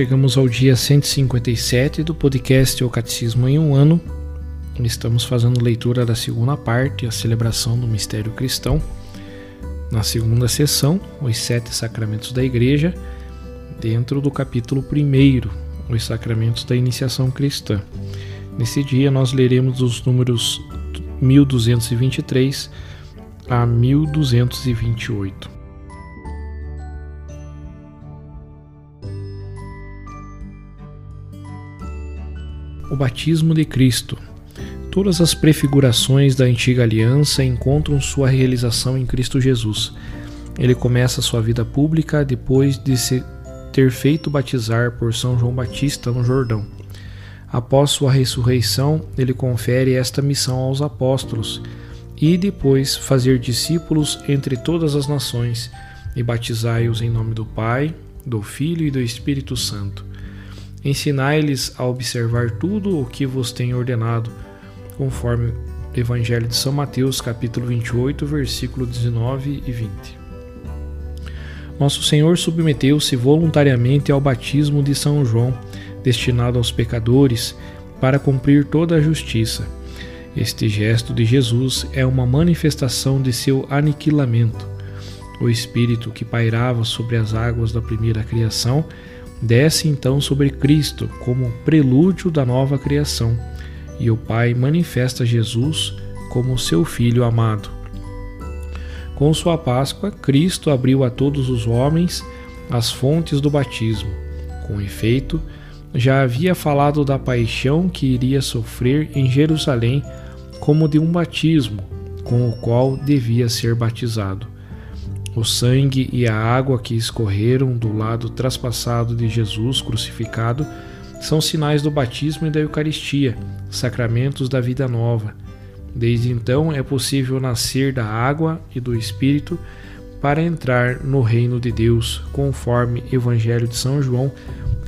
Chegamos ao dia 157 do podcast O Catecismo em um ano. Estamos fazendo leitura da segunda parte, a celebração do mistério cristão. Na segunda sessão, os sete sacramentos da Igreja, dentro do capítulo 1, os sacramentos da iniciação cristã. Nesse dia, nós leremos os números 1223 a 1228. O batismo de Cristo. Todas as prefigurações da antiga aliança encontram sua realização em Cristo Jesus. Ele começa sua vida pública depois de se ter feito batizar por São João Batista no Jordão. Após sua ressurreição, ele confere esta missão aos apóstolos e depois fazer discípulos entre todas as nações e batizai-os em nome do Pai, do Filho e do Espírito Santo Ensinai-lhes a observar tudo o que vos tenho ordenado, conforme o Evangelho de São Mateus, capítulo 28, versículo 19 e 20. Nosso Senhor submeteu-se voluntariamente ao batismo de São João, destinado aos pecadores, para cumprir toda a justiça. Este gesto de Jesus é uma manifestação de seu aniquilamento. O Espírito que pairava sobre as águas da primeira criação desce então sobre Cristo como prelúdio da nova criação, e o Pai manifesta Jesus como seu Filho amado. Com sua Páscoa, Cristo abriu a todos os homens as fontes do batismo. Com efeito, já havia falado da paixão que iria sofrer em Jerusalém como de um batismo, com o qual devia ser batizado. O sangue e a água que escorreram do lado traspassado de Jesus crucificado são sinais do batismo e da Eucaristia, sacramentos da vida nova. Desde então é possível nascer da água e do Espírito para entrar no reino de Deus, conforme Evangelho de São João,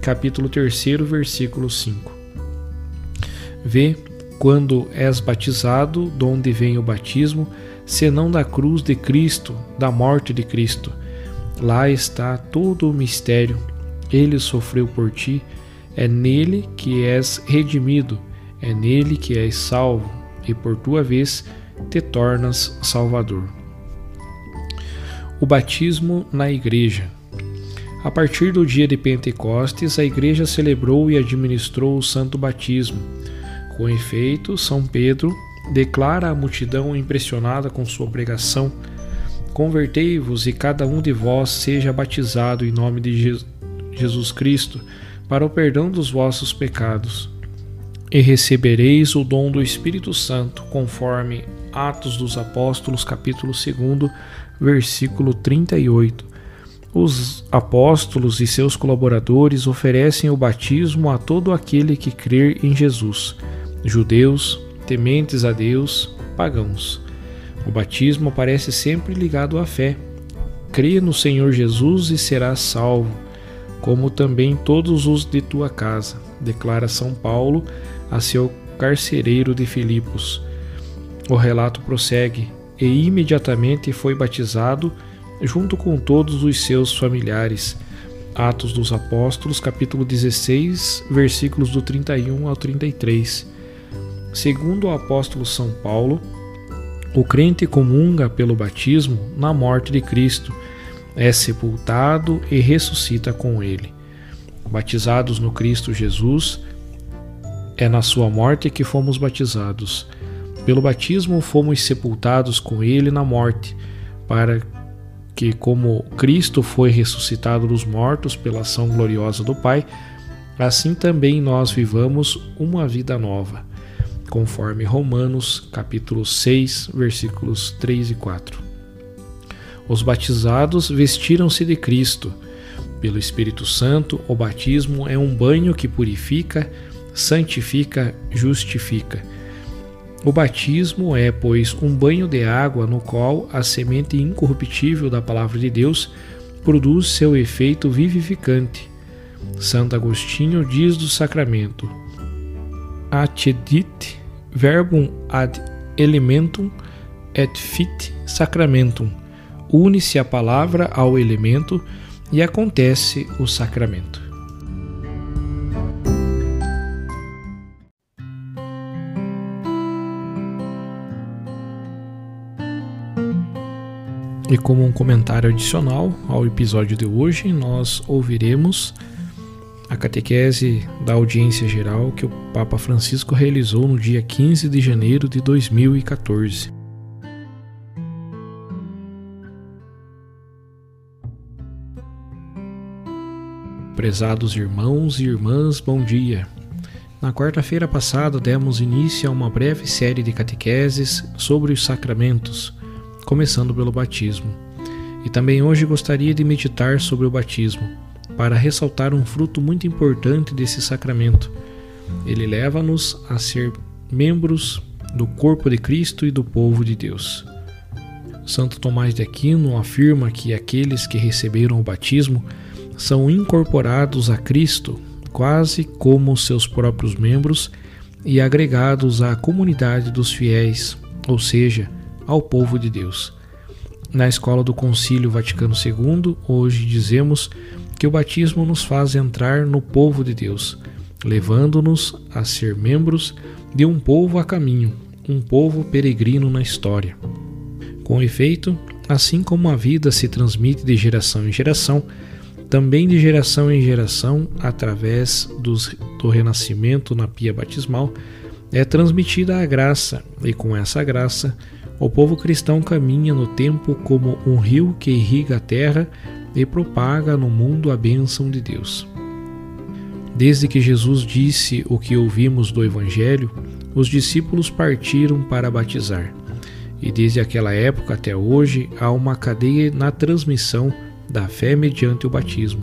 capítulo 3, versículo 5. Vê, quando és batizado, de onde vem o batismo, senão da cruz de Cristo, da morte de Cristo. Lá está todo o mistério. Ele sofreu por ti, é nele que és redimido, é nele que és salvo, e por tua vez te tornas Salvador. O batismo na Igreja. A partir do dia de Pentecostes, a Igreja celebrou e administrou o Santo Batismo. Com efeito, São Pedro declara à multidão impressionada com sua pregação: Convertei-vos e cada um de vós seja batizado em nome de Jesus Cristo para o perdão dos vossos pecados. E recebereis o dom do Espírito Santo, conforme Atos dos Apóstolos, capítulo 2, versículo 38. Os apóstolos e seus colaboradores oferecem o batismo a todo aquele que crer em Jesus, judeus, tementes a Deus, pagãos. O batismo aparece sempre ligado à fé. Crê no Senhor Jesus e serás salvo, como também todos os de tua casa, declara São Paulo a seu carcereiro de Filipos. O relato prossegue, e imediatamente foi batizado junto com todos os seus familiares. Atos dos Apóstolos, capítulo 16, versículos do 31 ao 33. Segundo o apóstolo São Paulo, o crente comunga pelo batismo na morte de Cristo, é sepultado e ressuscita com ele. batizados no Cristo Jesus, é na sua morte que fomos batizados. Pelo batismo fomos sepultados com ele na morte, para que, como Cristo foi ressuscitado dos mortos pela ação gloriosa do Pai, assim também nós vivamos uma vida nova, conforme Romanos capítulo 6, versículos 3 e 4. Os batizados vestiram-se de Cristo. Pelo Espírito Santo, o batismo é um banho que purifica, santifica, justifica. O batismo é, pois, um banho de água no qual a semente incorruptível da palavra de Deus produz seu efeito vivificante. Santo Agostinho diz do sacramento: Accedit verbum ad elementum et fit sacramentum. Une-se a palavra ao elemento e acontece o sacramento. E como um comentário adicional ao episódio de hoje, nós ouviremos catequese da audiência geral que o Papa Francisco realizou no dia 15 de janeiro de 2014. Prezados irmãos e irmãs, bom dia. Na quarta-feira passada demos início a uma breve série de catequeses sobre os sacramentos começando pelo batismo. E também hoje gostaria de meditar sobre o batismo, para ressaltar um fruto muito importante desse sacramento. Ele leva-nos a ser membros do corpo de Cristo e do povo de Deus. Santo Tomás de Aquino afirma que aqueles que receberam o batismo são incorporados a Cristo quase como seus próprios membros e agregados à comunidade dos fiéis, ou seja, ao povo de Deus. Na escola do Concílio Vaticano II, hoje dizemos que o batismo nos faz entrar no povo de Deus, levando-nos a ser membros de um povo a caminho, um povo peregrino na história. Com efeito, assim como a vida se transmite de geração em geração, também de geração em geração, através dos, do renascimento na pia batismal, é transmitida a graça, e com essa graça, o povo cristão caminha no tempo como um rio que irriga a terra e propaga no mundo a bênção de Deus. Desde que Jesus disse o que ouvimos do Evangelho, os discípulos partiram para batizar. E desde aquela época até hoje há uma cadeia na transmissão da fé mediante o batismo.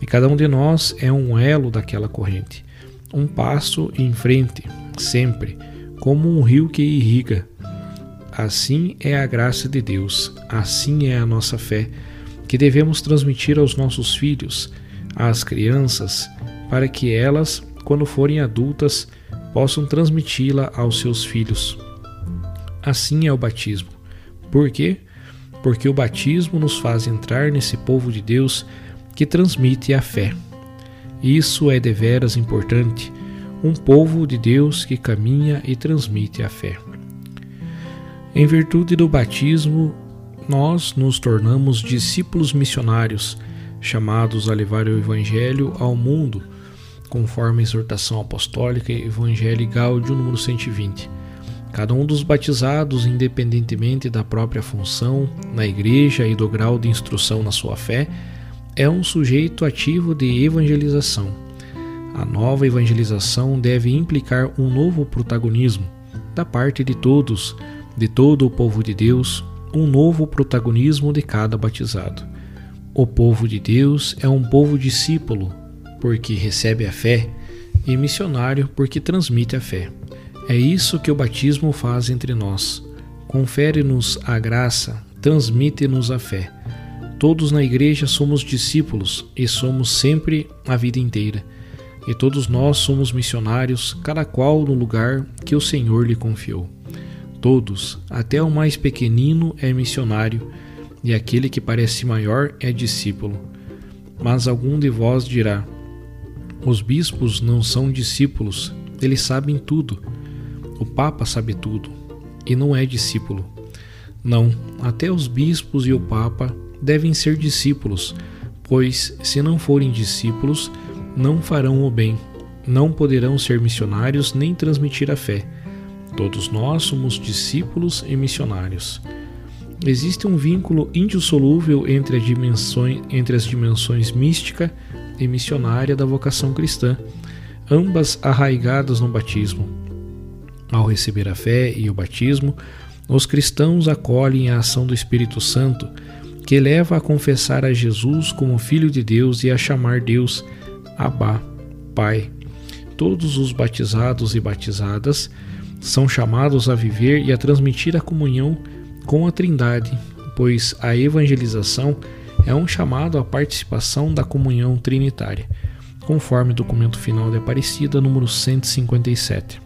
E cada um de nós é um elo daquela corrente, um passo em frente, sempre, como um rio que irriga, Assim é a graça de Deus, assim é a nossa fé, que devemos transmitir aos nossos filhos, às crianças, para que elas, quando forem adultas, possam transmiti-la aos seus filhos. Assim é o batismo. Por quê? Porque o batismo nos faz entrar nesse povo de Deus que transmite a fé. Isso é deveras importante, um povo de Deus que caminha e transmite a fé. Em virtude do batismo, nós nos tornamos discípulos missionários, chamados a levar o Evangelho ao mundo, conforme a exortação apostólica Evangelii Gaudium número 120. Cada um dos batizados, independentemente da própria função na igreja e do grau de instrução na sua fé, é um sujeito ativo de evangelização. A nova evangelização deve implicar um novo protagonismo da parte de todos de todo o povo de Deus um novo protagonismo de cada batizado. O povo de Deus é um povo discípulo, porque recebe a fé, e missionário, porque transmite a fé. É isso que o batismo faz entre nós. Confere-nos a graça, transmite-nos a fé. Todos na igreja somos discípulos e somos sempre a vida inteira. E todos nós somos missionários, cada qual no lugar que o Senhor lhe confiou. Todos, até o mais pequenino, é missionário, e aquele que parece maior é discípulo. Mas algum de vós dirá: Os bispos não são discípulos, eles sabem tudo. O Papa sabe tudo, e não é discípulo. Não, até os bispos e o Papa devem ser discípulos, pois, se não forem discípulos, não farão o bem, não poderão ser missionários nem transmitir a fé. Todos nós somos discípulos e missionários. Existe um vínculo indissolúvel entre, entre as dimensões mística e missionária da vocação cristã, ambas arraigadas no batismo. Ao receber a fé e o batismo, os cristãos acolhem a ação do Espírito Santo, que leva a confessar a Jesus como Filho de Deus e a chamar Deus Abá, Pai. Todos os batizados e batizadas são chamados a viver e a transmitir a comunhão com a Trindade, pois a evangelização é um chamado à participação da comunhão trinitária, conforme o documento final de Aparecida, número 157.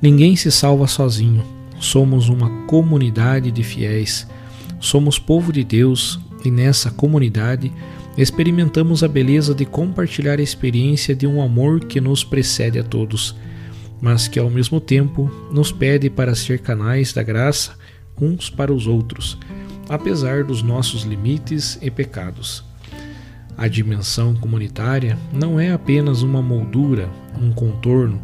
Ninguém se salva sozinho, somos uma comunidade de fiéis, somos povo de Deus e nessa comunidade experimentamos a beleza de compartilhar a experiência de um amor que nos precede a todos, mas que ao mesmo tempo nos pede para ser canais da graça uns para os outros, apesar dos nossos limites e pecados. A dimensão comunitária não é apenas uma moldura, um contorno,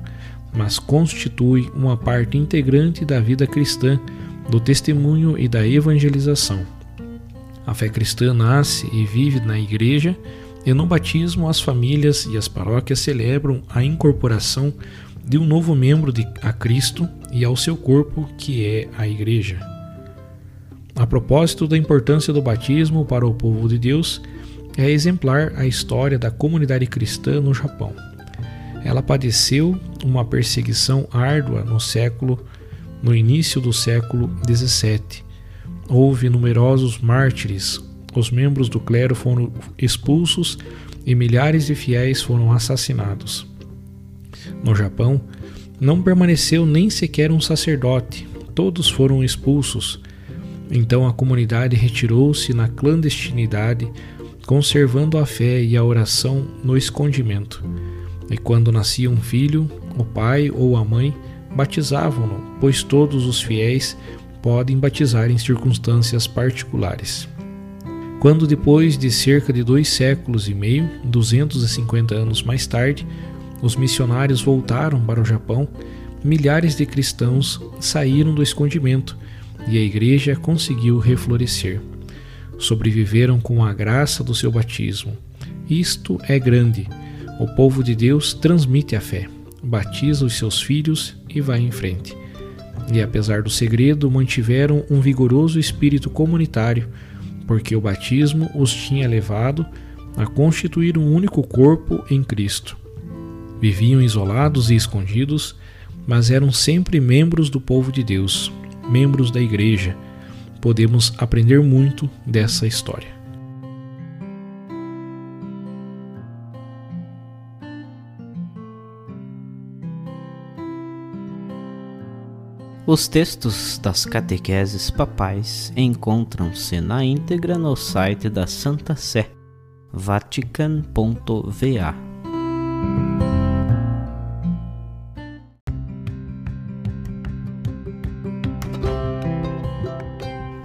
mas constitui uma parte integrante da vida cristã, do testemunho e da evangelização. A fé cristã nasce e vive na igreja, e no batismo as famílias e as paróquias celebram a incorporação de um novo membro de, a Cristo e ao seu corpo, que é a igreja. A propósito da importância do batismo para o povo de Deus, é exemplar a história da comunidade cristã no Japão. Ela padeceu uma perseguição árdua no século, no início do século 17. Houve numerosos mártires, os membros do clero foram expulsos e milhares de fiéis foram assassinados. No Japão, não permaneceu nem sequer um sacerdote, todos foram expulsos então a comunidade retirou-se na clandestinidade, conservando a fé e a oração no escondimento. E quando nascia um filho, o pai ou a mãe batizavam-no, pois todos os fiéis podem batizar em circunstâncias particulares. Quando, depois de cerca de dois séculos e meio, 250 anos mais tarde, os missionários voltaram para o Japão, milhares de cristãos saíram do escondimento e a igreja conseguiu reflorescer. Sobreviveram com a graça do seu batismo. Isto é grande. O povo de Deus transmite a fé, batiza os seus filhos e vai em frente. E apesar do segredo, mantiveram um vigoroso espírito comunitário, porque o batismo os tinha levado a constituir um único corpo em Cristo. Viviam isolados e escondidos, mas eram sempre membros do povo de Deus, membros da igreja, podemos aprender muito dessa história. Os textos das catequeses papais encontram-se na íntegra no site da Santa Sé, vatican.va.